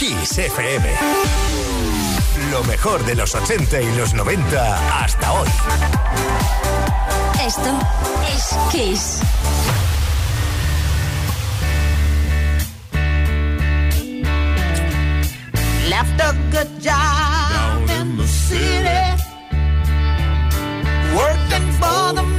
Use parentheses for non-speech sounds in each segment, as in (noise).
Kiss FM. Lo mejor de los 80 y los 90 hasta hoy. Esto es Kiss. Left a good job Down in the city. Working for the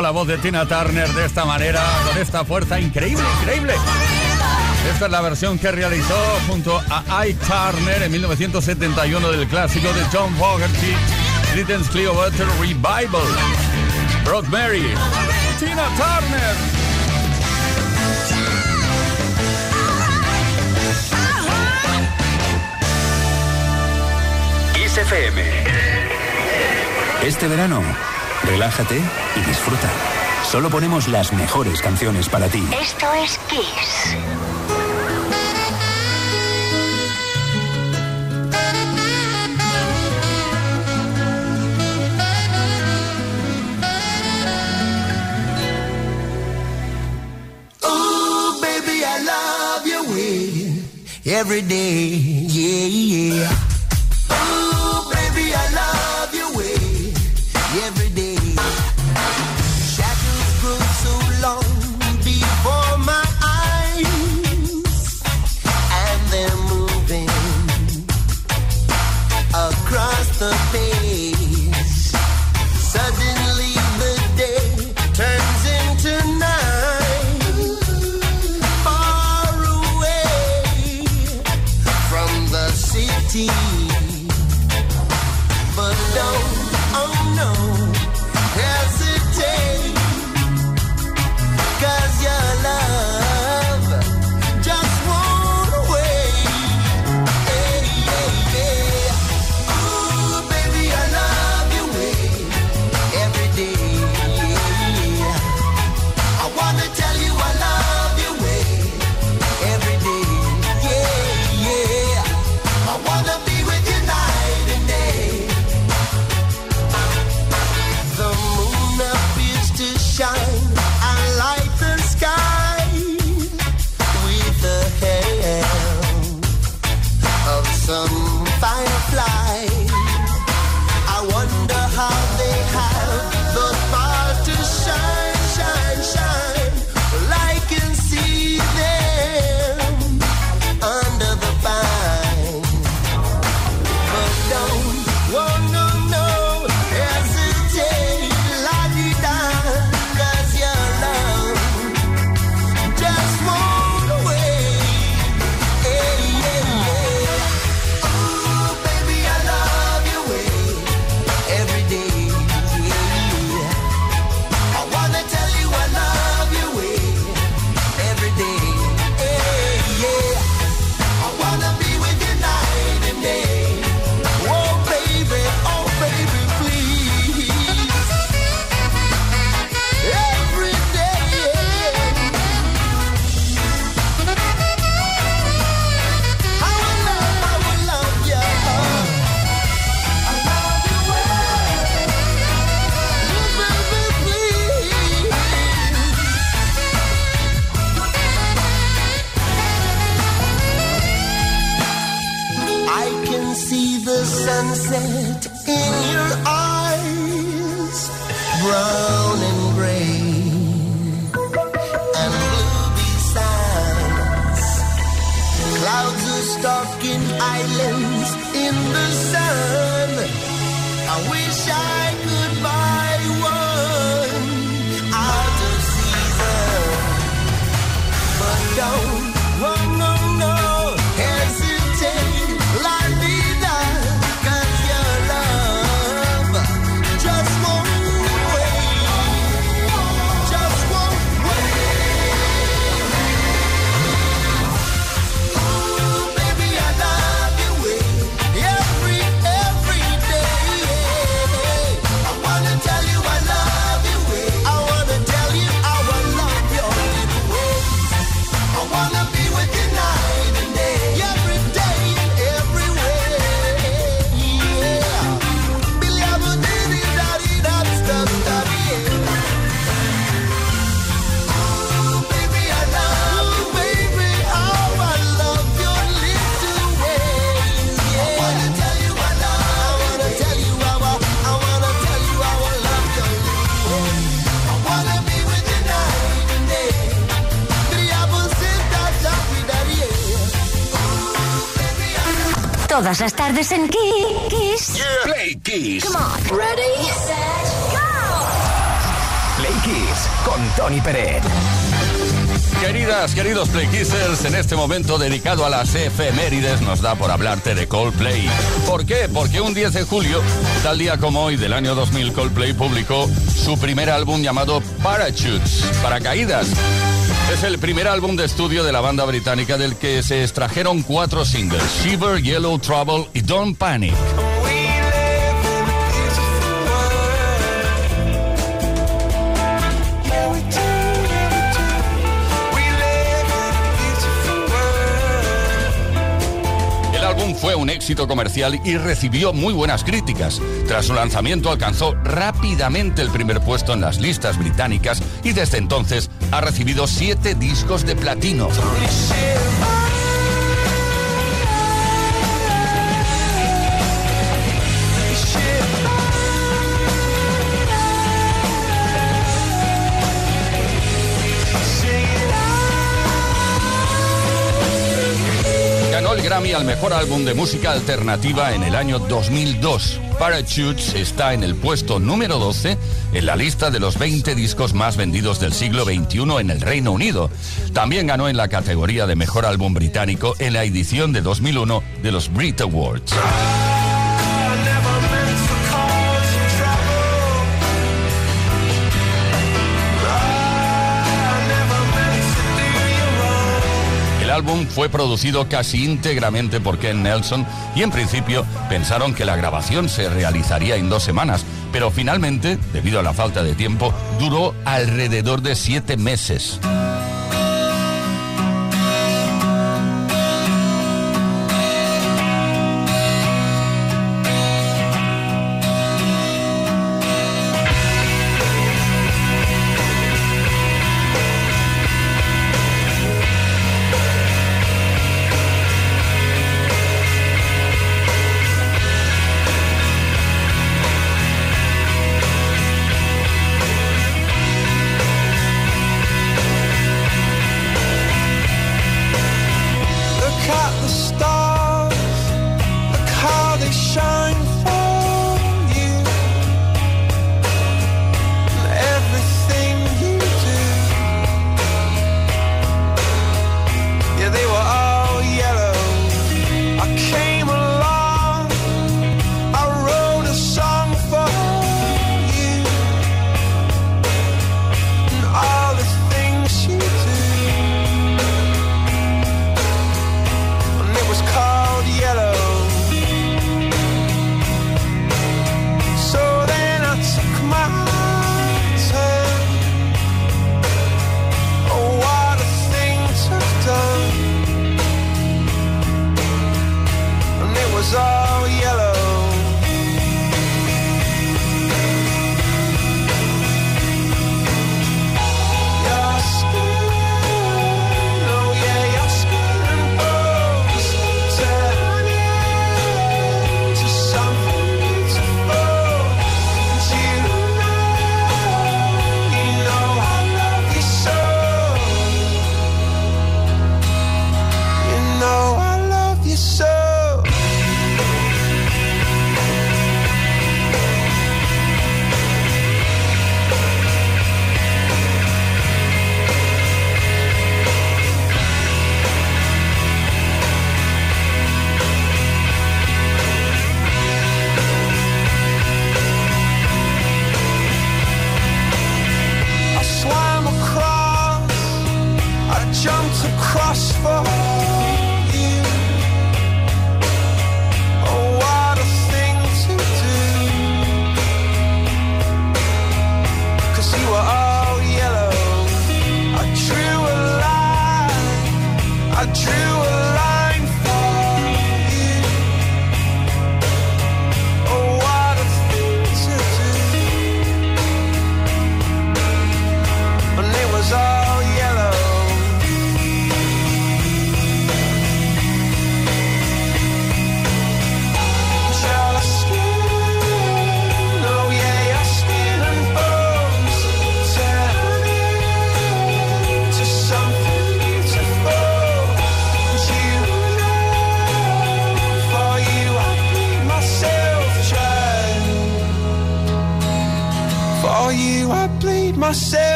la voz de Tina Turner de esta manera, con esta fuerza increíble, increíble. Esta es la versión que realizó junto a Ike Turner en 1971 del clásico de John Fogerty, Britain's Clearwater Revival. Brock Mary, Tina Turner. Este verano relájate y disfruta. Solo ponemos las mejores canciones para ti. Esto es Kiss. Oh, baby, I love your way every day. todas tardes en Kiss. Yeah. Play Kiss. Come on. Ready, set, go. Play Kiss con Tony Pérez. Queridas, queridos PlayKissers, en este momento dedicado a las efemérides nos da por hablarte de Coldplay. ¿Por qué? Porque un 10 de julio, tal día como hoy del año 2000, Coldplay publicó su primer álbum llamado Parachutes, Paracaídas es el primer álbum de estudio de la banda británica del que se extrajeron cuatro singles, Shiver, Yellow Trouble y Don't Panic. El álbum fue un éxito comercial y recibió muy buenas críticas. Tras su lanzamiento alcanzó rápidamente el primer puesto en las listas británicas y desde entonces ha recibido siete discos de platino. El Grammy al mejor álbum de música alternativa en el año 2002. Parachutes está en el puesto número 12 en la lista de los 20 discos más vendidos del siglo XXI en el Reino Unido. También ganó en la categoría de mejor álbum británico en la edición de 2001 de los Brit Awards. Álbum fue producido casi íntegramente por Ken Nelson y en principio pensaron que la grabación se realizaría en dos semanas, pero finalmente, debido a la falta de tiempo, duró alrededor de siete meses.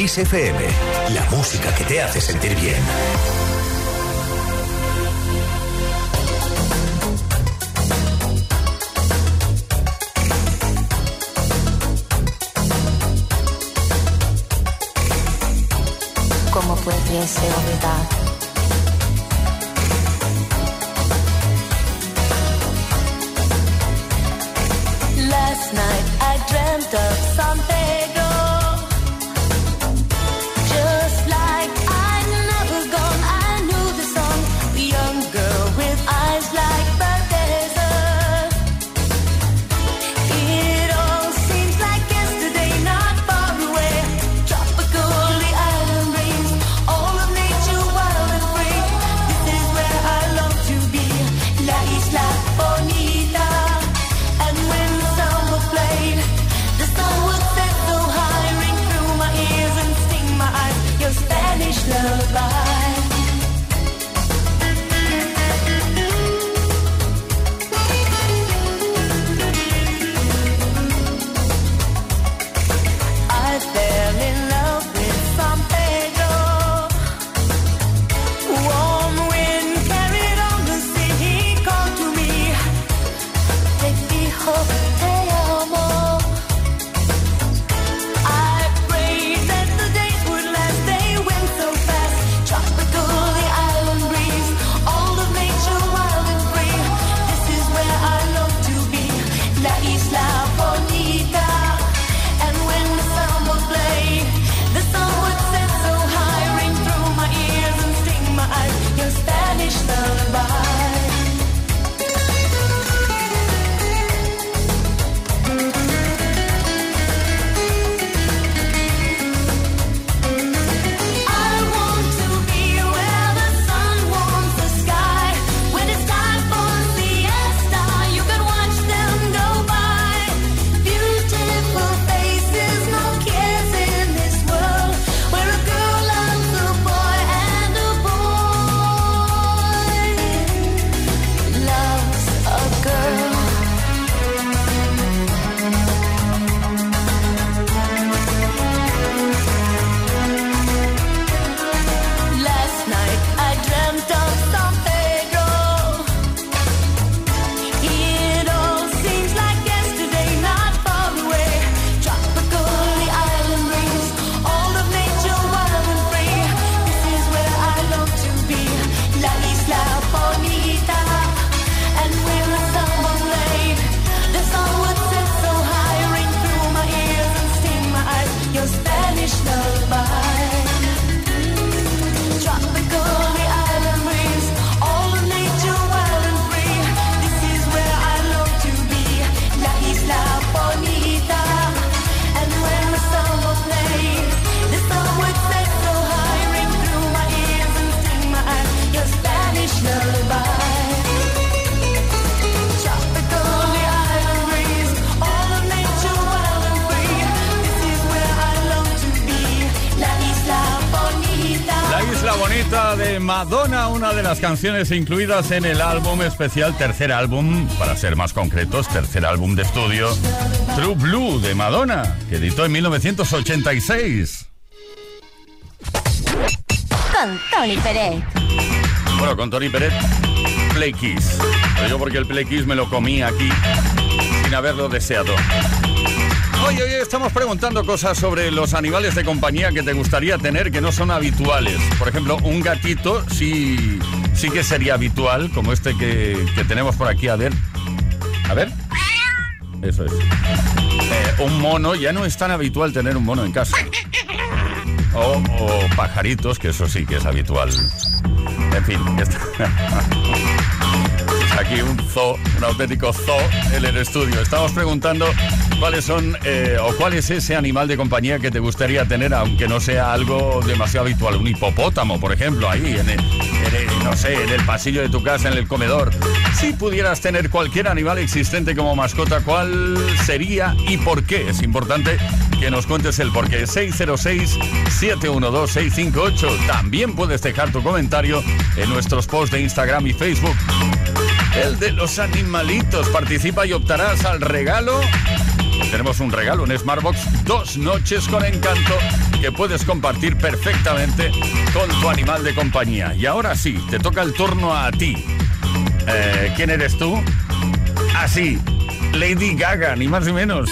Kiss. La música que te hace sentir bien. ¿Cómo pudiese olvidar? Las canciones incluidas en el álbum especial, tercer álbum, para ser más concretos, tercer álbum de estudio, True Blue de Madonna, que editó en 1986. Con Tony Pérez. Bueno, con Tony Pérez, Play Kiss. Lo digo porque el Play Kiss me lo comí aquí sin haberlo deseado. Hoy, hoy estamos preguntando cosas sobre los animales de compañía que te gustaría tener que no son habituales. Por ejemplo, un gatito sí, sí que sería habitual, como este que, que tenemos por aquí. A ver. A ver. Eso es. Eh, un mono, ya no es tan habitual tener un mono en casa. O, pajaritos, que eso sí que es habitual. En fin, (laughs) aquí un zoo, un auténtico zoo en el estudio. Estamos preguntando cuáles son eh, o cuál es ese animal de compañía que te gustaría tener, aunque no sea algo demasiado habitual. Un hipopótamo, por ejemplo, ahí en el- no sé, en el pasillo de tu casa, en el comedor. Si pudieras tener cualquier animal existente como mascota, ¿cuál sería y por qué? Es importante que nos cuentes el por qué. 606-712-658. También puedes dejar tu comentario en nuestros posts de Instagram y Facebook. El de los animalitos. Participa y optarás al regalo. Tenemos un regalo, un Smartbox, dos noches con encanto que puedes compartir perfectamente con tu animal de compañía. Y ahora sí, te toca el turno a ti. Eh, ¿Quién eres tú? Ah, Así, Lady Gaga, ni más ni menos.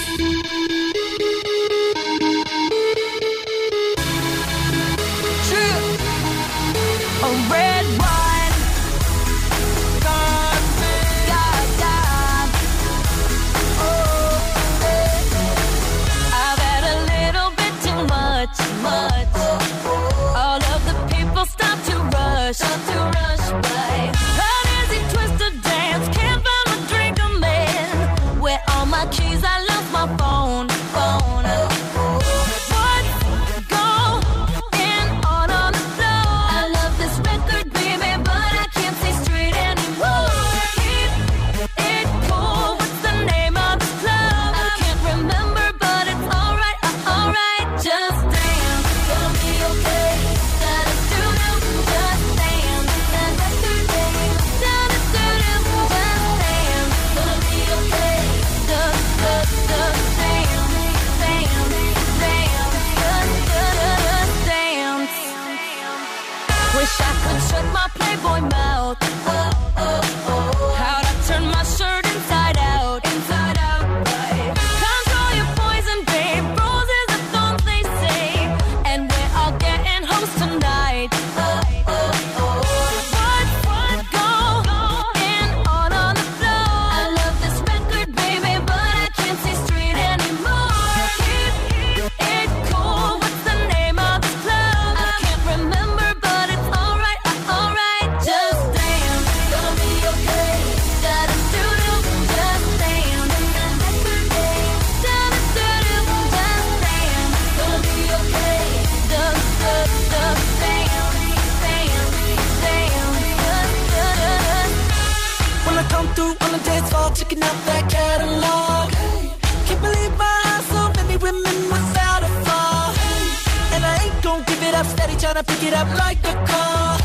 up, steady tryna pick it up like a car.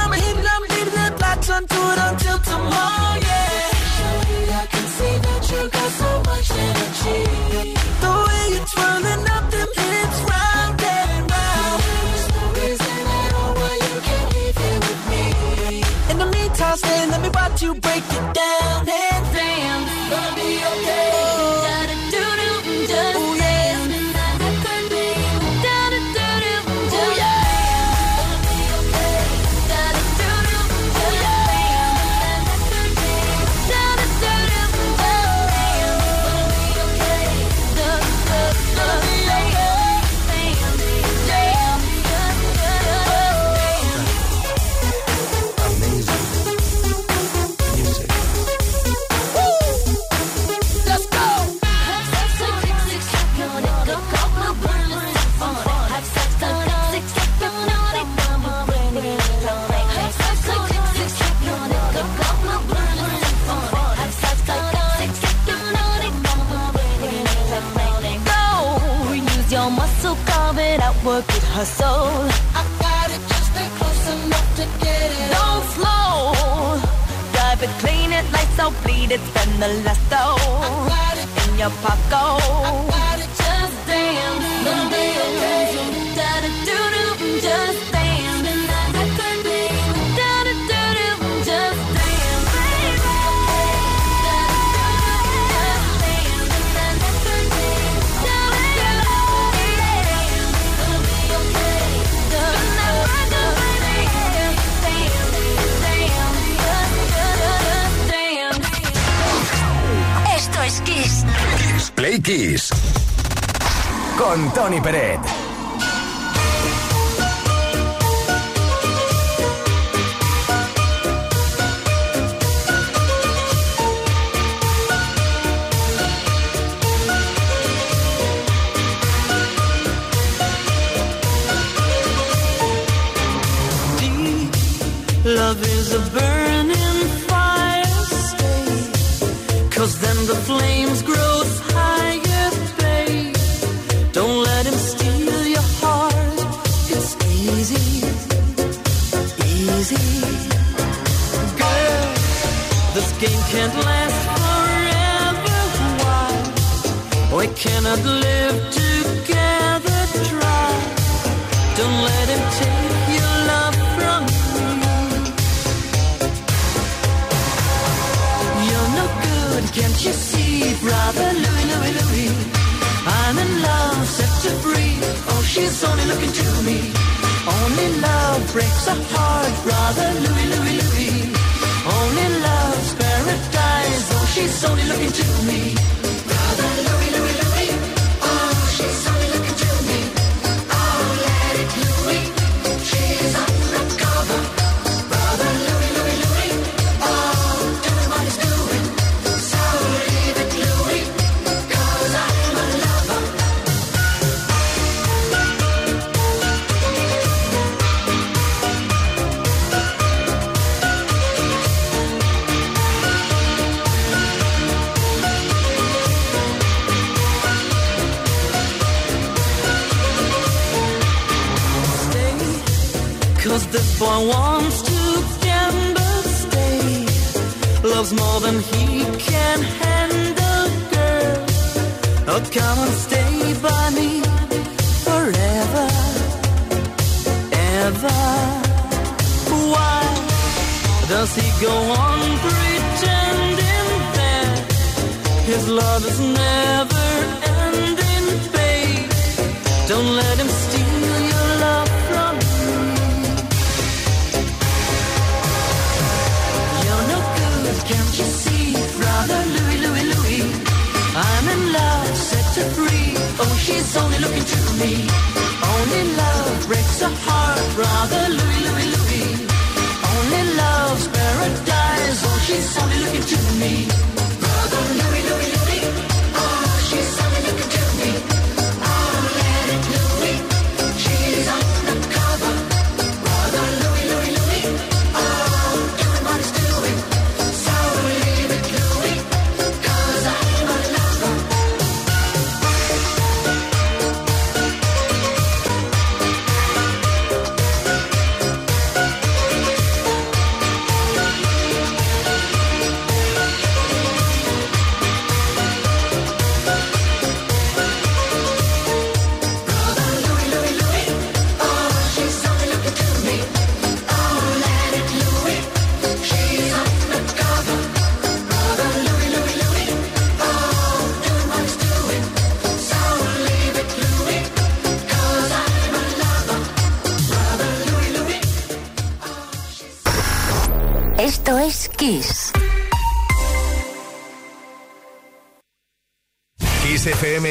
I'm hitting, I'm leaving the block, turn to it until tomorrow, yeah. Surely I can see that you got so much energy. The way you're twirling up them hips round and round. There's no reason at all why you can't leave here with me. In the meantime, stand, let me watch you break it down and damn, gonna be okay. her soul. I got it just close enough to get it. Don't slow. drive it, clean it, lights out, bleed it, spend the last dough. In your pocket. Tony Peret.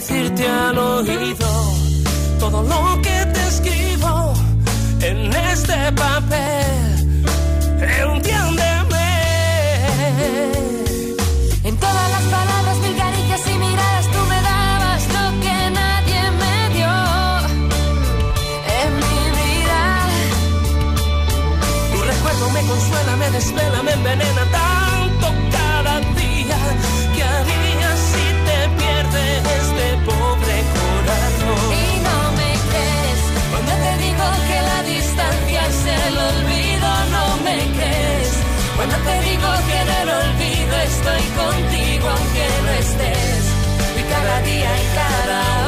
Decirte al oído todo lo que te escribo en este papel. Entiéndeme. En todas las palabras, mil caricias y miradas, tú me dabas lo que nadie me dio en mi vida. Tu recuerdo me consuela, me desvela, me envenena Cuando te digo que en el olvido estoy contigo aunque no estés. Y cada día y cada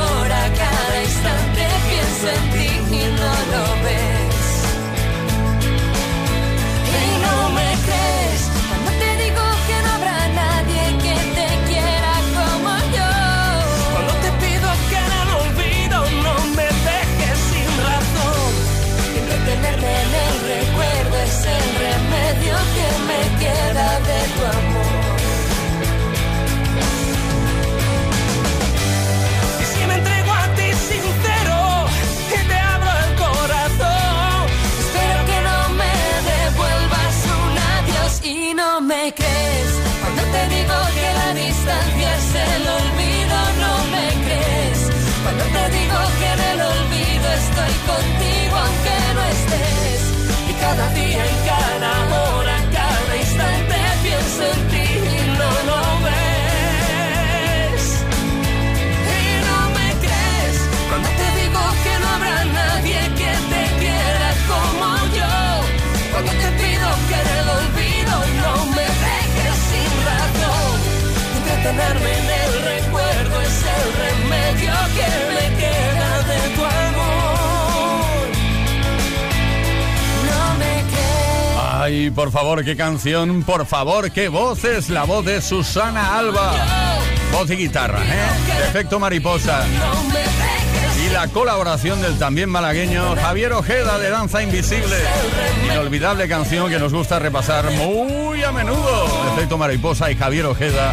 Entretenerme en el recuerdo es el remedio que me queda de tu amor. No me crees. Ay, por favor, qué canción, por favor, qué voz es la voz de Susana Alba. Voz y guitarra, ¿eh? Efecto mariposa. Y la colaboración del también malagueño Javier Ojeda de Danza Invisible. Inolvidable canción que nos gusta repasar muy a menudo. Efecto mariposa y Javier Ojeda.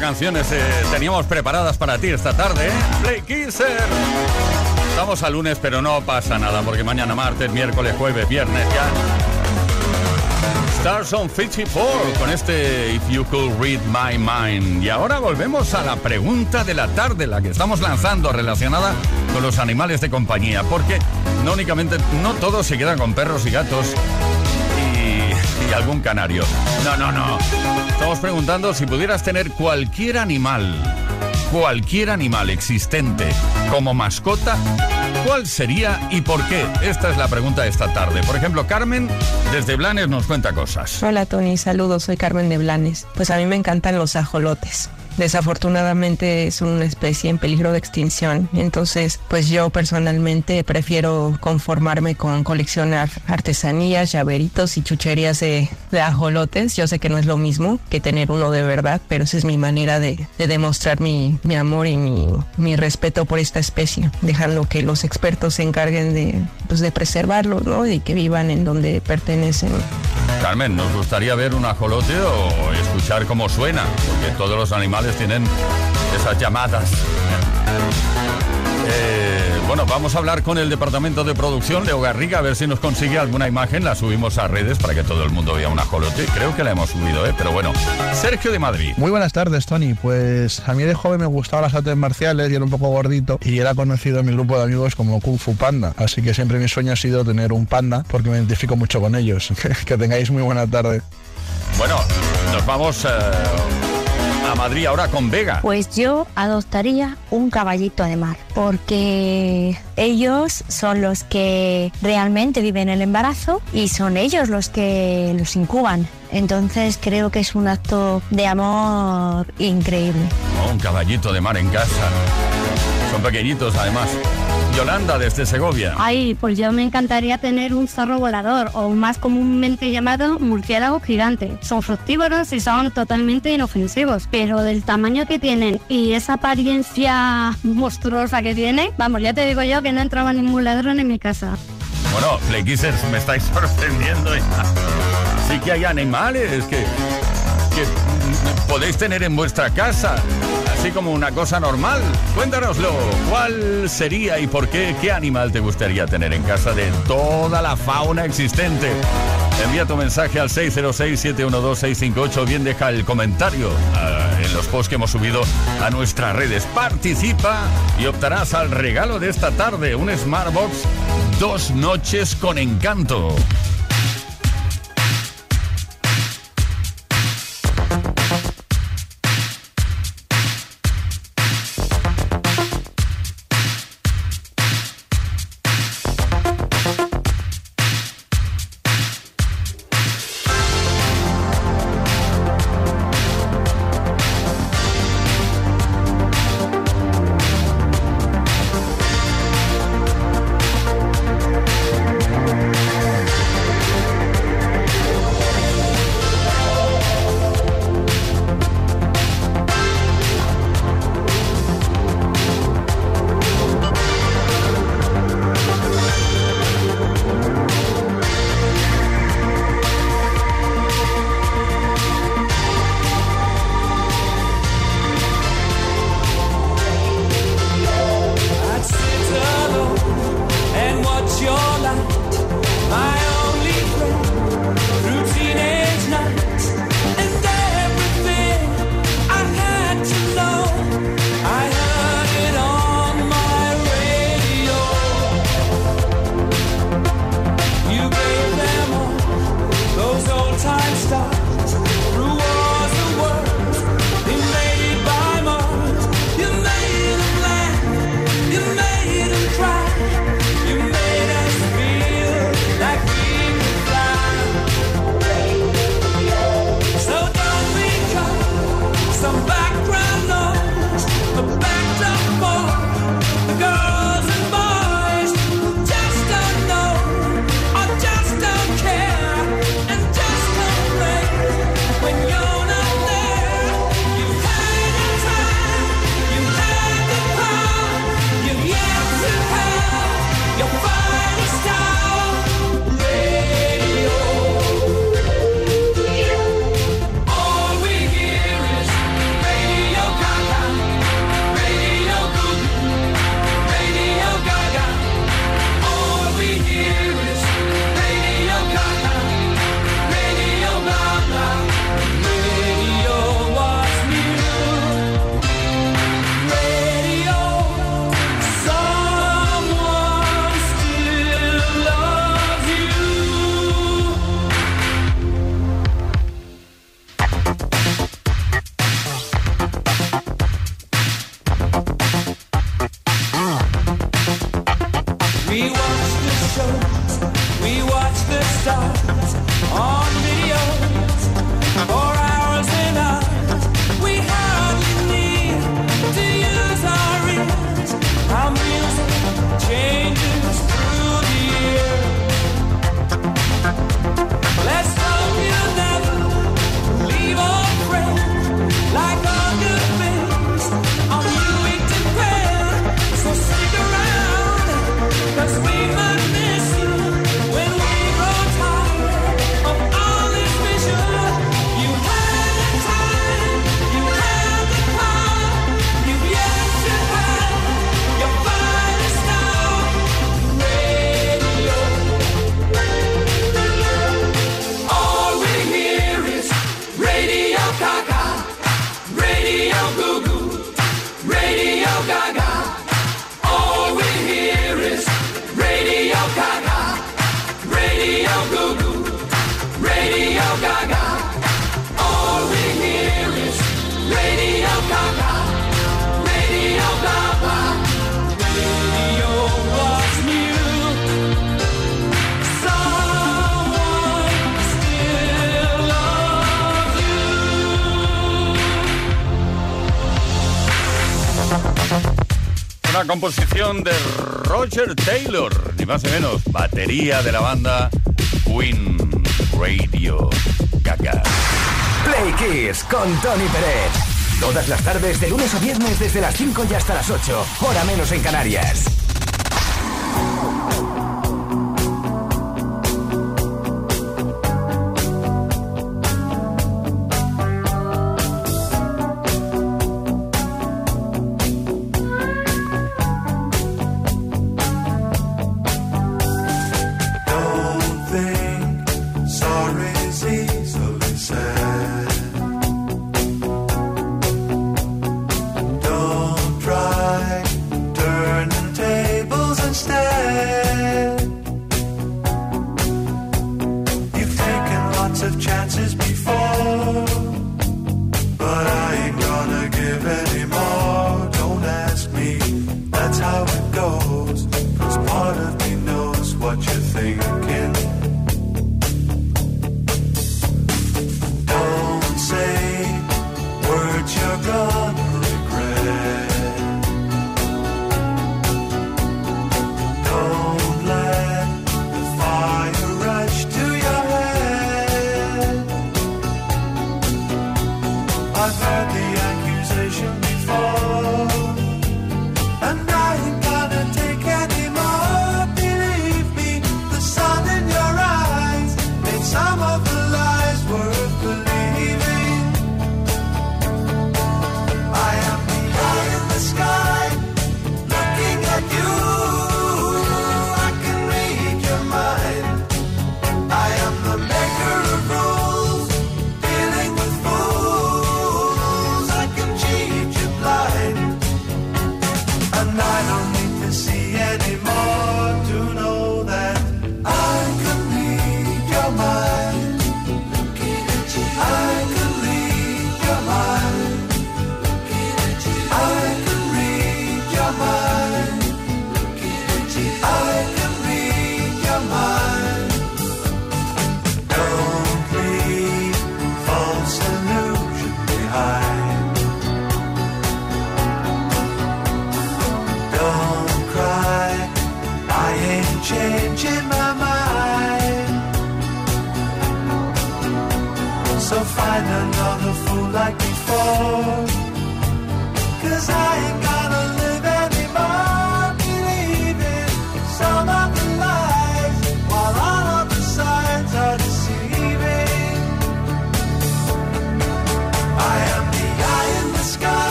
Canciones eh, teníamos preparadas para ti esta tarde, ¿eh? Play Kisser. Estamos a lunes, pero no pasa nada, porque mañana martes, miércoles, jueves, viernes ya. Stars on 54 con este If You Could Read My Mind. Y ahora volvemos a la pregunta de la tarde, la que estamos lanzando relacionada con los animales de compañía, porque no únicamente, no todos se quedan con perros y gatos y, algún canario. No, no, no. Estamos preguntando si pudieras tener cualquier animal, cualquier animal existente como mascota, ¿cuál sería y por qué? Esta es la pregunta de esta tarde. Por ejemplo, Carmen desde Blanes nos cuenta cosas. Hola Tony, saludos, soy Carmen de Blanes. Pues a mí me encantan los ajolotes. Desafortunadamente es una especie en peligro de extinción, entonces pues yo personalmente prefiero conformarme con coleccionar artesanías, llaveritos y chucherías de, de ajolotes. Yo sé que no es lo mismo que tener uno de verdad, pero esa es mi manera de, de demostrar mi, mi amor y mi, mi respeto por esta especie, dejando que los expertos se encarguen de, pues, de preservarlo ¿no? y que vivan en donde pertenecen. Carmen, nos gustaría ver un ajolote o escuchar cómo suena, porque todos los animales tienen esas llamadas. Eh, bueno, vamos a hablar con el departamento de producción, Leo Garriga, a ver si nos consigue alguna imagen. La subimos a redes para que todo el mundo vea un ajolote. Creo que la hemos subido, ¿eh? Pero bueno, Sergio de Madrid. Muy buenas tardes, Tony. Pues a mí de joven me gustaban las artes marciales y era un poco gordito y era conocido en mi grupo de amigos como Kung Fu Panda. Así que siempre mi sueño ha sido tener un panda porque me identifico mucho con ellos. (laughs) que tengáis muy buena tarde. Bueno, nos vamos eh, a Madrid ahora con Vega. Pues yo adoptaría un caballito de mar, porque ellos son los que realmente viven el embarazo y son ellos los que los incuban. Entonces creo que es un acto de amor increíble. Oh, un caballito de mar en casa. Son pequeñitos además. Yolanda desde Segovia. Ay, pues yo me encantaría tener un zorro volador o más comúnmente llamado murciélago gigante. Son fructívoros y son totalmente inofensivos, pero del tamaño que tienen y esa apariencia monstruosa que tienen, vamos, ya te digo yo que no entraba ningún ladrón en mi casa. Bueno, Playkissers, me estáis (laughs) sorprendiendo. Sí que hay animales que, que podéis tener en vuestra casa, así como una cosa normal. Cuéntanoslo, ¿cuál sería y por qué? ¿Qué animal te gustaría tener en casa de toda la fauna existente? Envía tu mensaje al 606-712-658, bien deja el comentario ah, en los posts que hemos subido a nuestras redes. Participa y optarás al regalo de esta tarde, un Smartbox, dos noches con encanto. una composición de Roger Taylor, ni más ni menos, batería de la banda Queen Radio Gaga. Play Kiss con Tony Pérez. Todas las tardes, de lunes a viernes, desde las 5 y hasta las 8, hora menos en Canarias.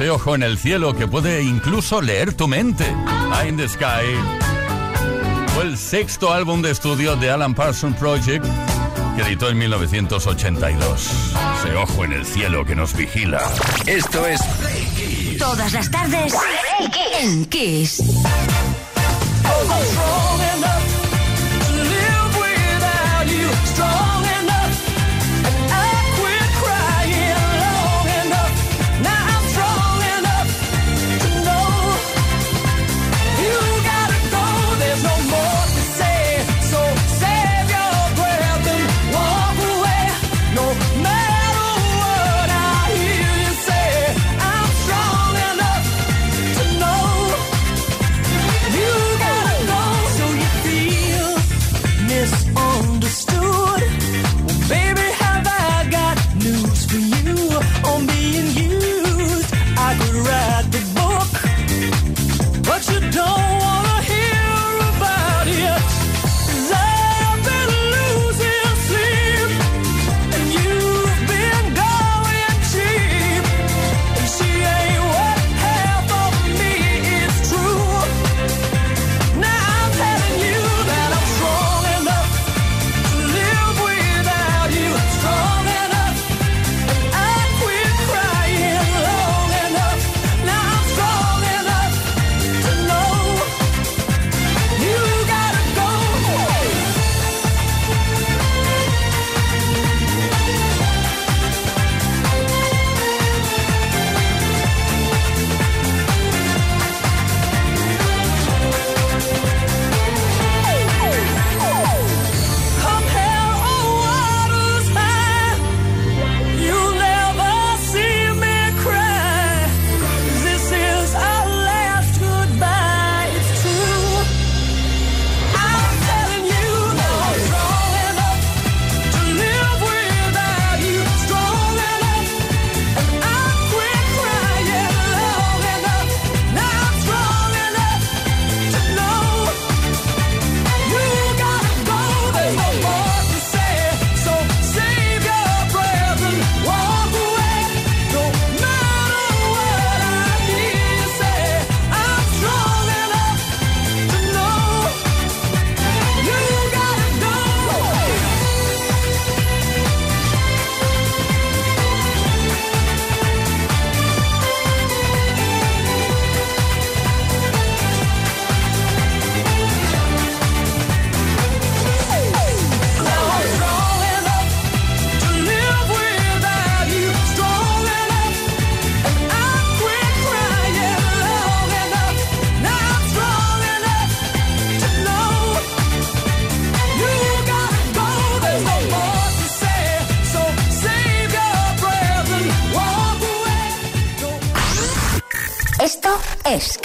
ese ojo en el cielo que puede incluso leer tu mente. Eye in the Sky. Fue el sexto álbum de estudio de Alan Parsons Project que editó en 1982. Ese ojo en el cielo que nos vigila. Esto es Todas las tardes Play en Kiss.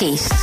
Peace.